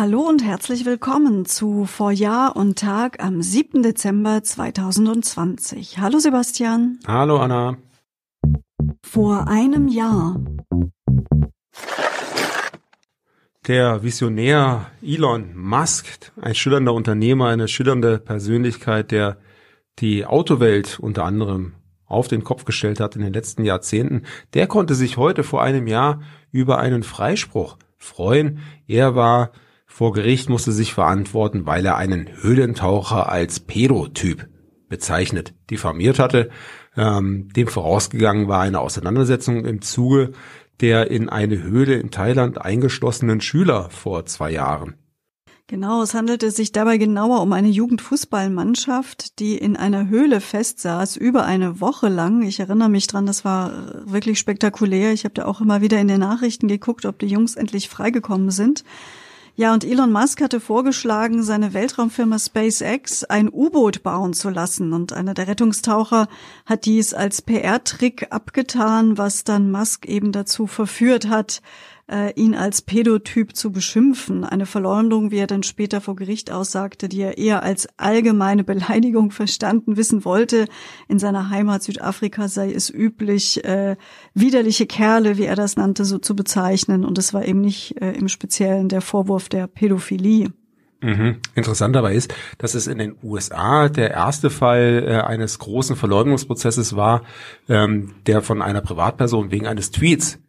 Hallo und herzlich willkommen zu Vor Jahr und Tag am 7. Dezember 2020. Hallo Sebastian. Hallo Anna. Vor einem Jahr. Der Visionär Elon Musk, ein schillernder Unternehmer, eine schillernde Persönlichkeit, der die Autowelt unter anderem auf den Kopf gestellt hat in den letzten Jahrzehnten, der konnte sich heute vor einem Jahr über einen Freispruch freuen. Er war vor Gericht, musste sich verantworten, weil er einen Höhlentaucher als Pedotyp bezeichnet, diffamiert hatte. Ähm, dem vorausgegangen war eine Auseinandersetzung im Zuge der in eine Höhle in Thailand eingeschlossenen Schüler vor zwei Jahren. Genau, es handelte sich dabei genauer um eine Jugendfußballmannschaft, die in einer Höhle festsaß, über eine Woche lang. Ich erinnere mich dran, das war wirklich spektakulär. Ich habe da auch immer wieder in den Nachrichten geguckt, ob die Jungs endlich freigekommen sind. Ja, und Elon Musk hatte vorgeschlagen, seine Weltraumfirma SpaceX ein U-Boot bauen zu lassen. Und einer der Rettungstaucher hat dies als PR-Trick abgetan, was dann Musk eben dazu verführt hat, äh, ihn als Pädotyp zu beschimpfen. Eine Verleumdung, wie er dann später vor Gericht aussagte, die er eher als allgemeine Beleidigung verstanden wissen wollte. In seiner Heimat Südafrika sei es üblich, äh, widerliche Kerle, wie er das nannte, so zu bezeichnen. Und es war eben nicht äh, im Speziellen der Vorwurf der Pädophilie. Mhm. Interessant dabei ist, dass es in den USA der erste Fall äh, eines großen Verleugnungsprozesses war, ähm, der von einer Privatperson wegen eines Tweets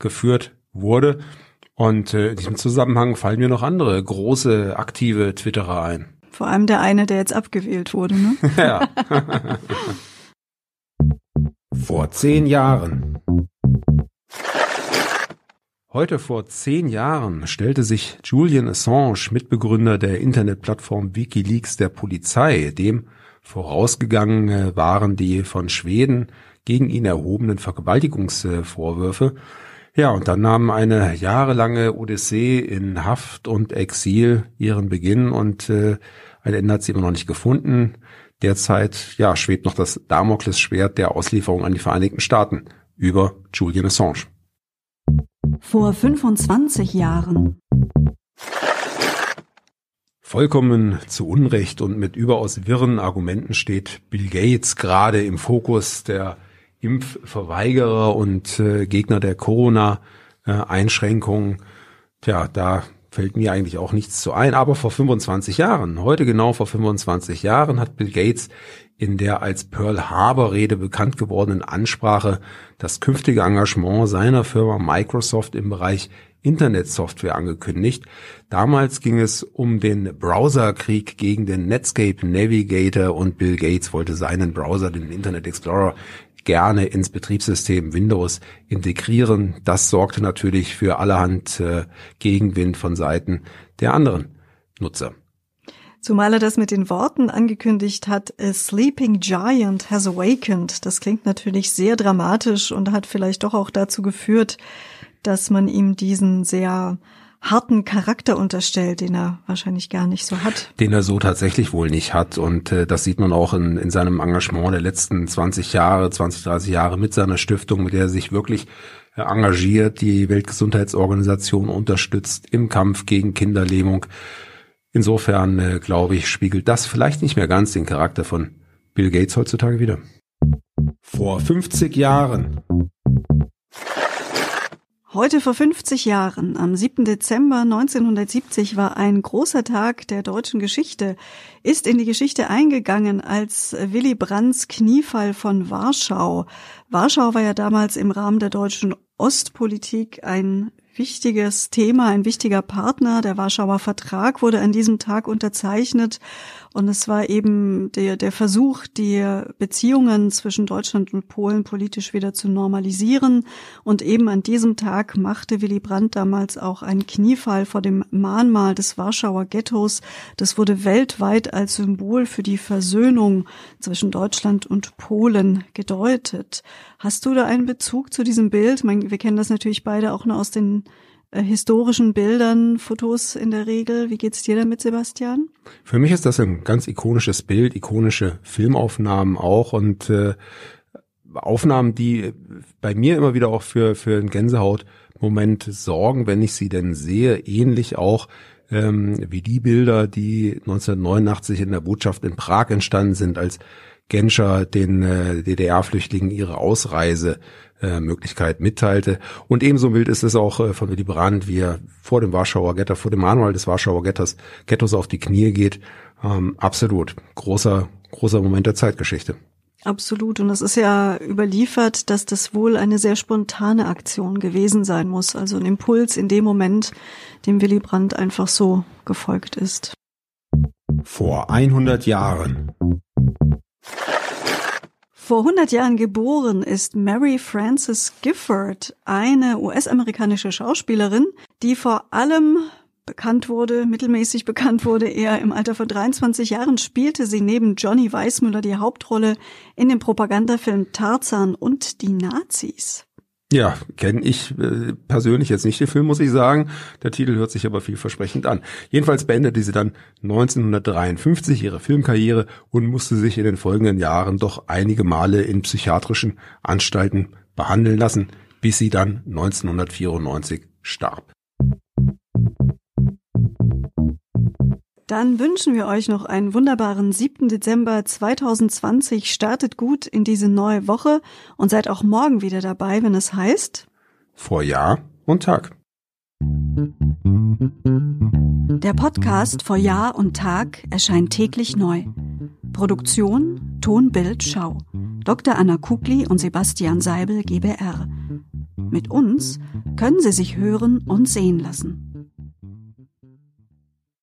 geführt wurde. Und äh, in diesem Zusammenhang fallen mir noch andere große aktive Twitterer ein. Vor allem der eine, der jetzt abgewählt wurde, ne? ja. vor zehn Jahren. Heute vor zehn Jahren stellte sich Julian Assange, Mitbegründer der Internetplattform Wikileaks, der Polizei. Dem vorausgegangen waren die von Schweden gegen ihn erhobenen Vergewaltigungsvorwürfe. Ja, und dann nahm eine jahrelange Odyssee in Haft und Exil ihren Beginn und äh, ein Ende hat sie immer noch nicht gefunden. Derzeit ja, schwebt noch das Damoklesschwert der Auslieferung an die Vereinigten Staaten über Julian Assange. Vor 25 Jahren. Vollkommen zu Unrecht und mit überaus wirren Argumenten steht Bill Gates gerade im Fokus der Impfverweigerer und äh, Gegner der Corona-Einschränkungen. Tja, da fällt mir eigentlich auch nichts zu ein. Aber vor 25 Jahren, heute genau vor 25 Jahren, hat Bill Gates in der als Pearl Harbor Rede bekannt gewordenen Ansprache das künftige Engagement seiner Firma Microsoft im Bereich Internetsoftware angekündigt. Damals ging es um den Browserkrieg gegen den Netscape Navigator und Bill Gates wollte seinen Browser, den Internet Explorer, gerne ins Betriebssystem Windows integrieren. Das sorgte natürlich für allerhand äh, Gegenwind von Seiten der anderen Nutzer. Zumal er das mit den Worten angekündigt hat, A Sleeping Giant has awakened. Das klingt natürlich sehr dramatisch und hat vielleicht doch auch dazu geführt, dass man ihm diesen sehr harten Charakter unterstellt, den er wahrscheinlich gar nicht so hat. Den er so tatsächlich wohl nicht hat. Und äh, das sieht man auch in, in seinem Engagement der letzten 20 Jahre, 20, 30 Jahre mit seiner Stiftung, mit der er sich wirklich äh, engagiert, die Weltgesundheitsorganisation unterstützt im Kampf gegen Kinderlähmung. Insofern, äh, glaube ich, spiegelt das vielleicht nicht mehr ganz den Charakter von Bill Gates heutzutage wieder. Vor 50 Jahren. Heute vor 50 Jahren, am 7. Dezember 1970, war ein großer Tag der deutschen Geschichte, ist in die Geschichte eingegangen als Willy Brandts Kniefall von Warschau. Warschau war ja damals im Rahmen der deutschen Ostpolitik ein wichtiges Thema, ein wichtiger Partner. Der Warschauer Vertrag wurde an diesem Tag unterzeichnet und es war eben der, der Versuch, die Beziehungen zwischen Deutschland und Polen politisch wieder zu normalisieren. Und eben an diesem Tag machte Willy Brandt damals auch einen Kniefall vor dem Mahnmal des Warschauer Ghettos. Das wurde weltweit als Symbol für die Versöhnung zwischen Deutschland und Polen gedeutet. Hast du da einen Bezug zu diesem Bild? Wir kennen das natürlich beide auch nur aus den äh, historischen Bildern, Fotos in der Regel. Wie geht's dir damit, Sebastian? Für mich ist das ein ganz ikonisches Bild, ikonische Filmaufnahmen auch und äh, Aufnahmen, die bei mir immer wieder auch für, für einen Gänsehautmoment sorgen, wenn ich sie denn sehe, ähnlich auch ähm, wie die Bilder, die 1989 in der Botschaft in Prag entstanden sind, als Genscher den äh, DDR-Flüchtlingen ihre Ausreise äh, Möglichkeit mitteilte. Und ebenso wild ist es auch äh, von Willy Brandt, wie er vor dem Warschauer Ghetto, vor dem Manual des Warschauer Ghettos, Ghettos auf die Knie geht. Ähm, absolut. Großer, großer Moment der Zeitgeschichte. Absolut. Und es ist ja überliefert, dass das wohl eine sehr spontane Aktion gewesen sein muss. Also ein Impuls in dem Moment, dem Willy Brandt einfach so gefolgt ist. Vor 100 Jahren. Vor 100 Jahren geboren ist Mary Frances Gifford, eine US-amerikanische Schauspielerin, die vor allem bekannt wurde, mittelmäßig bekannt wurde, eher im Alter von 23 Jahren spielte sie neben Johnny Weissmuller die Hauptrolle in dem Propagandafilm Tarzan und die Nazis. Ja, kenne ich äh, persönlich jetzt nicht den Film, muss ich sagen. Der Titel hört sich aber vielversprechend an. Jedenfalls beendete sie dann 1953 ihre Filmkarriere und musste sich in den folgenden Jahren doch einige Male in psychiatrischen Anstalten behandeln lassen, bis sie dann 1994 starb. Dann wünschen wir euch noch einen wunderbaren 7. Dezember 2020. Startet gut in diese neue Woche und seid auch morgen wieder dabei, wenn es heißt Vor Jahr und Tag. Der Podcast Vor Jahr und Tag erscheint täglich neu. Produktion Ton, Bild, Schau. Dr. Anna Kugli und Sebastian Seibel GBR. Mit uns können Sie sich hören und sehen lassen.